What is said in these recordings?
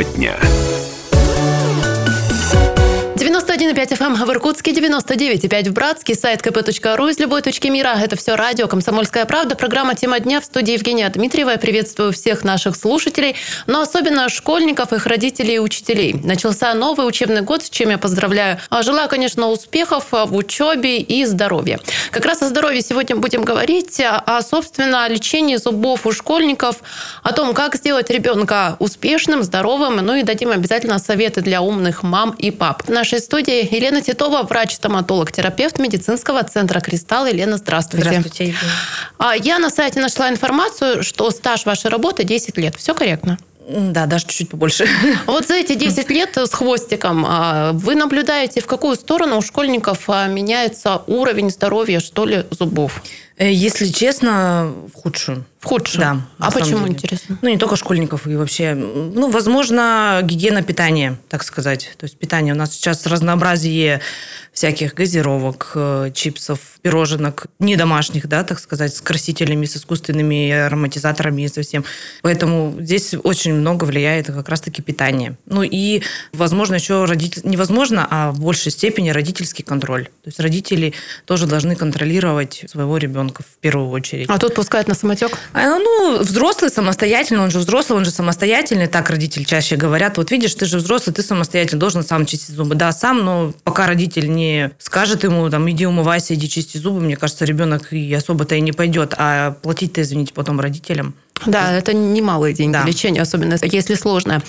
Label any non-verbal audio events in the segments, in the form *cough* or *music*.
Тема дня. 91,5 FM в Иркутске, 99,5 в Братске, сайт kp.ru из любой точки мира. Это все радио «Комсомольская правда», программа «Тема дня» в студии Евгения Дмитриева. Я приветствую всех наших слушателей, но особенно школьников, их родителей и учителей. Начался новый учебный год, с чем я поздравляю. А желаю, конечно, успехов в учебе и здоровья. Как раз о здоровье сегодня будем говорить, а, собственно, о лечении зубов у школьников, о том, как сделать ребенка успешным, здоровым, ну и дадим обязательно советы для умных мам и пап. В нашей студии Елена Титова, врач-стоматолог, терапевт медицинского центра «Кристалл». Елена, здравствуйте. Здравствуйте, Евгения. А Я на сайте нашла информацию, что стаж вашей работы 10 лет. Все корректно? Да, даже чуть-чуть побольше. *laughs* Вот за эти 10 лет с хвостиком а, вы наблюдаете, в какую сторону у школьников а, меняется уровень здоровья, что ли, зубов? Э, если честно, в худшую. В худшую? Да. А почему, деле. интересно? Ну, не только школьников, и вообще, ну, возможно, гигиена питания, так сказать. То есть питание. У нас сейчас разнообразие всяких газировок, э, чипсов, пироженок, не домашних, да, так сказать, с красителями, с искусственными ароматизаторами и совсем. Поэтому здесь очень много влияет как раз-таки питание. Ну и, возможно, еще родитель... невозможно, а в большей степени родительский контроль. То есть родители тоже должны контролировать своего ребенка в первую очередь. А тут пускают на самотек? А, ну, взрослый самостоятельно, он же взрослый, он же самостоятельный, так родители чаще говорят. Вот видишь, ты же взрослый, ты самостоятельно должен сам чистить зубы. Да, сам, но пока родитель не скажет ему, там, иди умывайся, иди чисти зубы, мне кажется, ребенок и особо-то и не пойдет. А платить-то, извините, потом родителям. Да, это немалые деньги да. лечения, особенно если сложное.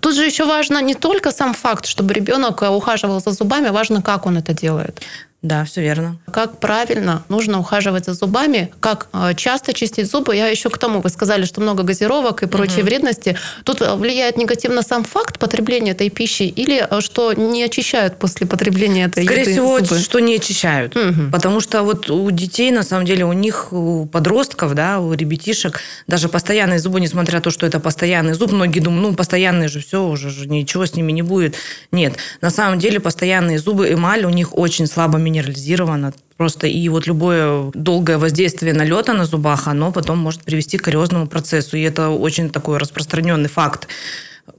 Тут же еще важно не только сам факт, чтобы ребенок ухаживал за зубами, важно, как он это делает. Да, все верно. Как правильно нужно ухаживать за зубами, как э, часто чистить зубы. Я еще к тому, вы сказали, что много газировок и прочей угу. вредности. Тут влияет негативно сам факт потребления этой пищи или э, что не очищают после потребления этой Скорее еды всего, зубы? что не очищают. Угу. Потому что вот у детей, на самом деле, у них, у подростков, да, у ребятишек, даже постоянные зубы, несмотря на то, что это постоянный зуб, многие думают, ну, постоянные же все, уже же ничего с ними не будет. Нет. На самом деле, постоянные зубы, эмаль у них очень слабо минерализировано. Просто и вот любое долгое воздействие налета на зубах, оно потом может привести к кариозному процессу. И это очень такой распространенный факт.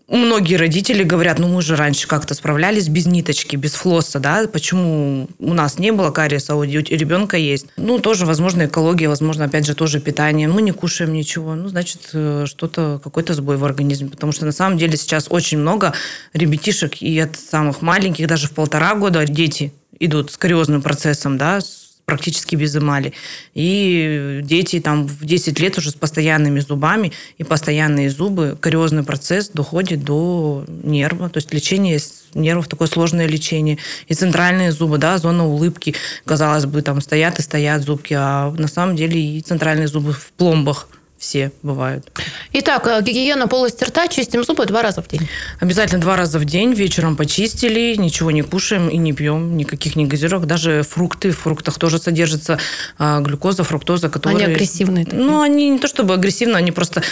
Многие родители говорят, ну мы же раньше как-то справлялись без ниточки, без флосса, да, почему у нас не было кариеса, а у ребенка есть. Ну, тоже, возможно, экология, возможно, опять же, тоже питание. Мы не кушаем ничего, ну, значит, э, что-то, какой-то сбой в организме, потому что на самом деле сейчас очень много ребятишек, и от самых маленьких, даже в полтора года дети идут с кариозным процессом, да, практически без эмали. И дети там в 10 лет уже с постоянными зубами, и постоянные зубы, кариозный процесс доходит до нерва, то есть лечение нервов, такое сложное лечение. И центральные зубы, да, зона улыбки, казалось бы, там стоят и стоят зубки, а на самом деле и центральные зубы в пломбах – все бывают. Итак, э, гигиена полости рта, чистим зубы два раза в день. Обязательно два раза в день, вечером почистили, ничего не кушаем и не пьем, никаких не газировок, даже фрукты, в фруктах тоже содержится а, глюкоза, фруктоза, которые... Они агрессивные такие? Ну, они не то чтобы агрессивные, они просто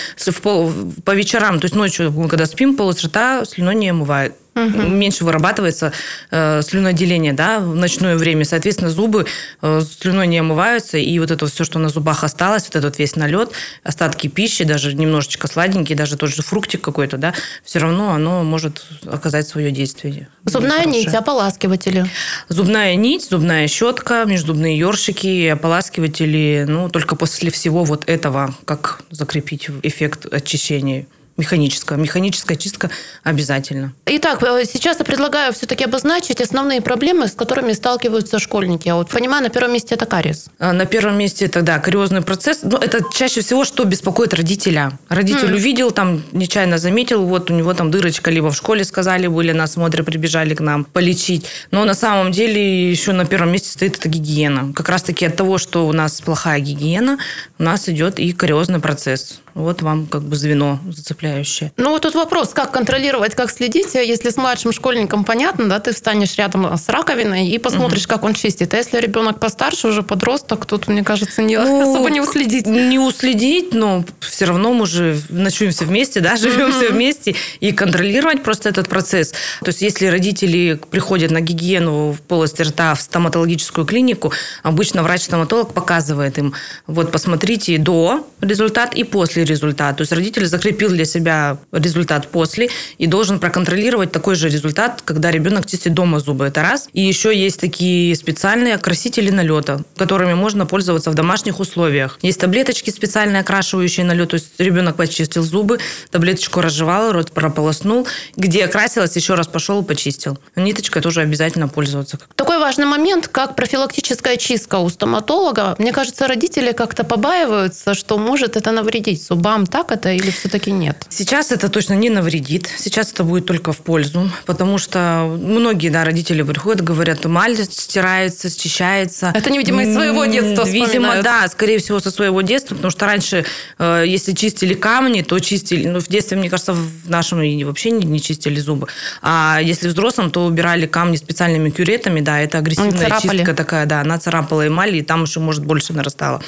по вечерам, то есть ночью, когда спим, полость рта слюной не омывают угу. меньше вырабатывается э, слюноотделение да, в ночное время. Соответственно, зубы э, слюной не омываются, и вот это все, что на зубах осталось, вот этот весь налет, остатки пищи, даже немножечко сладенький, даже тот же фруктик какой-то, да, все равно оно может оказать свое действие. Зубная нить, ополаскиватели? Зубная нить, зубная щетка, межзубные ёршики, ополаскиватели, ну, только после всего вот этого, как закрепить эффект очищения механическая. Механическая чистка обязательно. Итак, э, сейчас я предлагаю все-таки обозначить основные проблемы, с которыми сталкиваются школьники. А вот понимаю, на первом месте это кариес. А, на первом месте это, да, кариозный процесс. Ну, это чаще всего, что беспокоит родителя. Родитель mm. увидел, там, нечаянно заметил, вот у него там дырочка, либо в школе сказали, были на осмотре, прибежали к нам полечить. Но на самом деле еще на первом месте стоит эта гигиена. Как раз-таки от того, что у нас плохая гигиена, у нас идет и кариозный процесс. Вот вам как бы звено зацепляющее. Ну, вот тут вопрос, как контролировать, как следить. Если с младшим школьником понятно, да, ты встанешь рядом с раковиной и посмотришь, угу. как он чистит. А если ребенок постарше, уже подросток, тут, мне кажется, не, ну, особо не уследить. Не уследить, но все равно мы же ночуем все вместе, да, живем угу. все вместе, и контролировать просто этот процесс. То есть, если родители приходят на гигиену в полости рта в стоматологическую клинику, обычно врач-стоматолог показывает им, вот, посмотрите до результат и после после результат. То есть родитель закрепил для себя результат после и должен проконтролировать такой же результат, когда ребенок чистит дома зубы. Это раз. И еще есть такие специальные окрасители налета, которыми можно пользоваться в домашних условиях. Есть таблеточки специальные, окрашивающие налет. То есть ребенок почистил зубы, таблеточку разжевал, рот прополоснул. Где окрасилось, еще раз пошел и почистил. Ниточкой тоже обязательно пользоваться. Такой важный момент, как профилактическая чистка у стоматолога. Мне кажется, родители как-то побаиваются, что может это навредить зубам. Так это или все-таки нет? Сейчас это точно не навредит. Сейчас это будет только в пользу, потому что многие да, родители приходят, говорят, эмаль стирается, счищается. Это, видимо, из своего детства Видимо, да, скорее всего, со своего детства, потому что раньше, э, если чистили камни, то чистили, ну, в детстве, мне кажется, в нашем вообще не, не чистили зубы. А если взрослым, то убирали камни специальными кюретами, да, это агрессивная чистка такая, да, она царапала эмаль, и там еще, может, больше нарастало.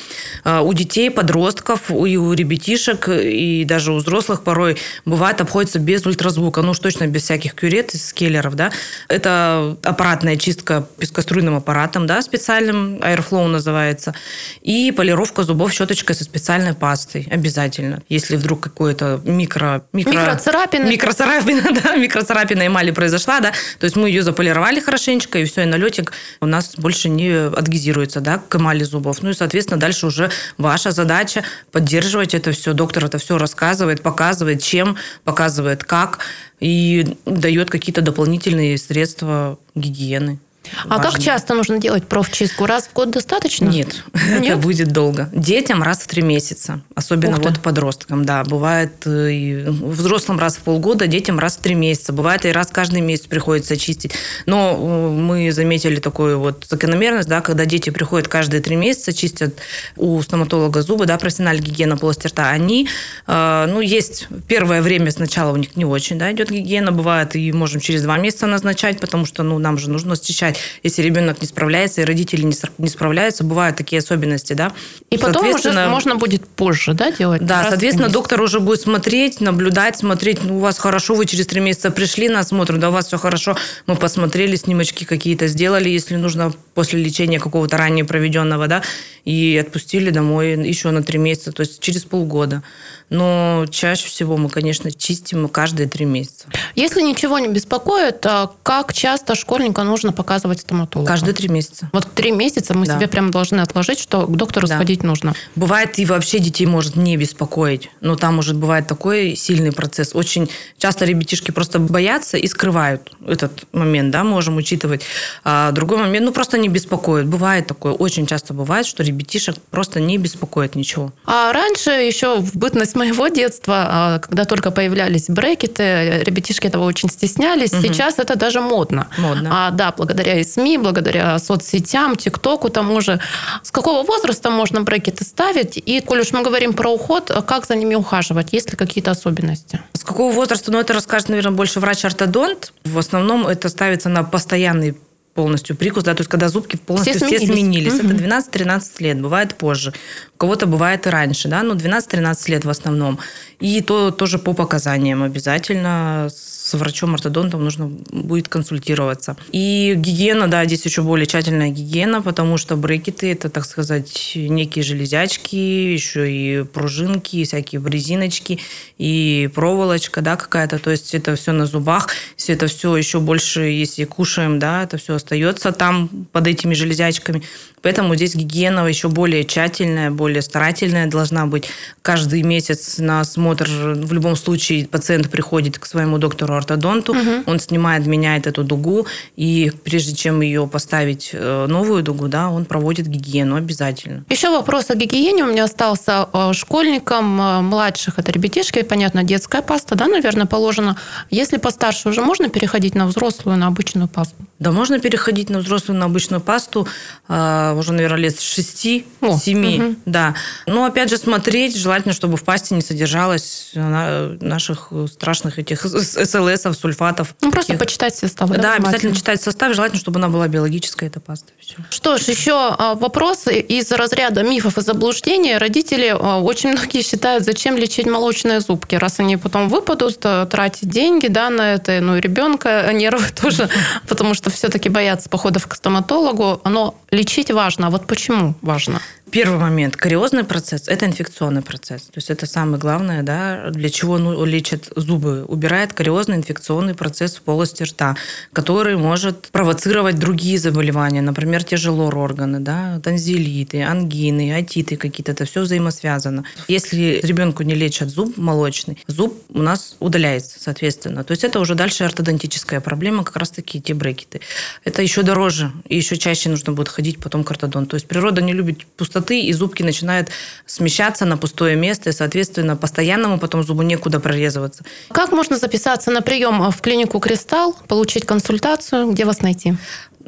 А у детей, подростков, и у ребятишек, и даже у взрослых порой бывает обходится без ультразвука, ну уж точно без всяких кюрет из скеллеров, да. Это аппаратная чистка пескоструйным аппаратом, да, специальным, Airflow называется, и полировка зубов щеточкой со специальной пастой обязательно. Если вдруг какое-то микро... микро микроцарапина. Микроцарапина, *laughs* да, микроцарапина эмали произошла, да, то есть мы ее заполировали хорошенечко, и все, и налетик у нас больше не адгезируется, да, к эмали зубов. Ну и, соответственно, дальше уже ваша задача поддерживать это все. Доктор это все рассказывает, показывает, чем, показывает как, и дает какие-то дополнительные средства гигиены. А важно. как часто нужно делать профчистку? Раз в год достаточно? Нет, *laughs* Нет? это будет долго. Детям раз в три месяца, особенно вот подросткам, да. Бывает э, и взрослым раз в полгода, детям раз в три месяца. Бывает и раз каждый месяц приходится чистить. Но э, мы заметили такую вот закономерность, да, когда дети приходят каждые три месяца, чистят у стоматолога зубы, да, профессиональная гигиена полости рта, они, э, ну, есть первое время сначала у них не очень, да, идет гигиена, бывает, и можем через два месяца назначать, потому что, ну, нам же нужно счищать помогать, если ребенок не справляется, и родители не справляются, бывают такие особенности, да. И потом уже можно будет позже, да, делать? Да, соответственно, доктор уже будет смотреть, наблюдать, смотреть, ну, у вас хорошо, вы через три месяца пришли на осмотр, да, у вас все хорошо, мы посмотрели, снимочки какие-то сделали, если нужно после лечения какого-то ранее проведенного, да, и отпустили домой еще на три месяца, то есть через полгода. Но чаще всего мы, конечно, чистим каждые три месяца. Если ничего не беспокоит, а как часто школьника нужно показывать стоматологу? Каждые три месяца. Вот три месяца мы да. себе прям должны отложить, что к доктору да. сходить нужно. Бывает и вообще детей может не беспокоить. Но там может бывает такой сильный процесс. Очень часто ребятишки просто боятся и скрывают этот момент, да, можем учитывать. А другой момент, ну, просто не беспокоит. Бывает такое, очень часто бывает, что ребятишек просто не беспокоит ничего. А раньше еще в бытность моего детства, а, когда только появлялись брекеты, ребятишки этого очень стеснялись. Угу. Сейчас это даже модно. Модно. А, да, благодаря и СМИ, благодаря соцсетям, ТикТоку, тому же. С какого возраста можно брекеты ставить? И, коль уж мы говорим про уход, как за ними ухаживать? Есть ли какие-то особенности? С какого возраста? Ну, это расскажет, наверное, больше врач-ортодонт. В основном это ставится на постоянный полностью прикус, да, то есть когда зубки полностью все сменились. Все сменились. Угу. Это 12-13 лет, бывает позже. У кого-то бывает и раньше, да, но 12-13 лет в основном. И то тоже по показаниям обязательно с врачом-ортодонтом нужно будет консультироваться. И гигиена, да, здесь еще более тщательная гигиена, потому что брекеты – это, так сказать, некие железячки, еще и пружинки, всякие резиночки, и проволочка, да, какая-то. То есть это все на зубах, все это все еще больше, если кушаем, да, это все остается там под этими железячками. Поэтому здесь гигиена еще более тщательная, более старательная должна быть. Каждый месяц на осмотр в любом случае пациент приходит к своему доктору-ортодонту, угу. он снимает, меняет эту дугу, и прежде чем ее поставить э, новую дугу, да, он проводит гигиену обязательно. Еще вопрос о гигиене у меня остался. Э, школьникам э, младших, это ребятишки, понятно, детская паста, да, наверное, положена. Если постарше, уже можно переходить на взрослую, на обычную пасту? Да, можно переходить на взрослую, на обычную пасту уже, наверное, лет с 6-7, угу. да. Но, опять же, смотреть, желательно, чтобы в пасте не содержалось наших страшных этих СЛСов, сульфатов. Ну, просто почитать составы. Да, да обязательно читать состав, желательно, чтобы она была биологическая, эта паста. Все. Что ж, еще а, вопросы из разряда мифов и заблуждений. Родители а, очень многие считают, зачем лечить молочные зубки, раз они потом выпадут, тратить деньги да, на это, ну и ребенка нервы *laughs* тоже, потому что все-таки боятся походов к стоматологу. Но лечить важно. А вот почему важно? Первый момент. Кариозный процесс – это инфекционный процесс. То есть это самое главное, да, для чего ну, лечат зубы. Убирает кариозный инфекционный процесс в полости рта, который может провоцировать другие заболевания, например, те же лор-органы, да, танзелиты, ангины, отиты какие-то. Это все взаимосвязано. Если ребенку не лечат зуб молочный, зуб у нас удаляется, соответственно. То есть это уже дальше ортодонтическая проблема, как раз-таки те брекеты. Это еще дороже, и еще чаще нужно будет ходить потом к ортодонту. То есть природа не любит пустоту пустоты, и зубки начинают смещаться на пустое место, и, соответственно, постоянному потом зубу некуда прорезываться. Как можно записаться на прием в клинику «Кристалл», получить консультацию? Где вас найти?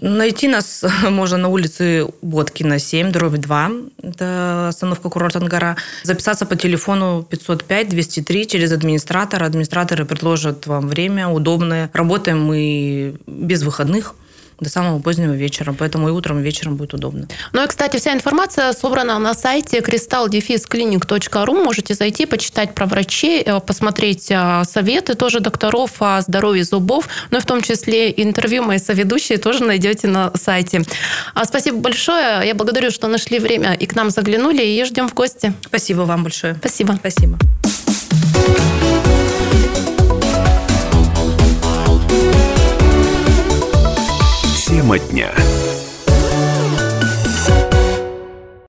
Найти нас *laughs* можно на улице Боткина, 7, дробь 2. Это остановка курорт Ангара. Записаться по телефону 505-203 через администратора. Администраторы предложат вам время удобное. Работаем мы без выходных до самого позднего вечера, поэтому и утром, и вечером будет удобно. Ну и, кстати, вся информация собрана на сайте crystal-clinic.ru. Можете зайти, почитать про врачей, э, посмотреть э, советы тоже докторов о здоровье зубов, ну и в том числе интервью моей соведущей тоже найдете на сайте. А спасибо большое. Я благодарю, что нашли время и к нам заглянули, и ждем в гости. Спасибо вам большое. Спасибо. Спасибо. Тема дня.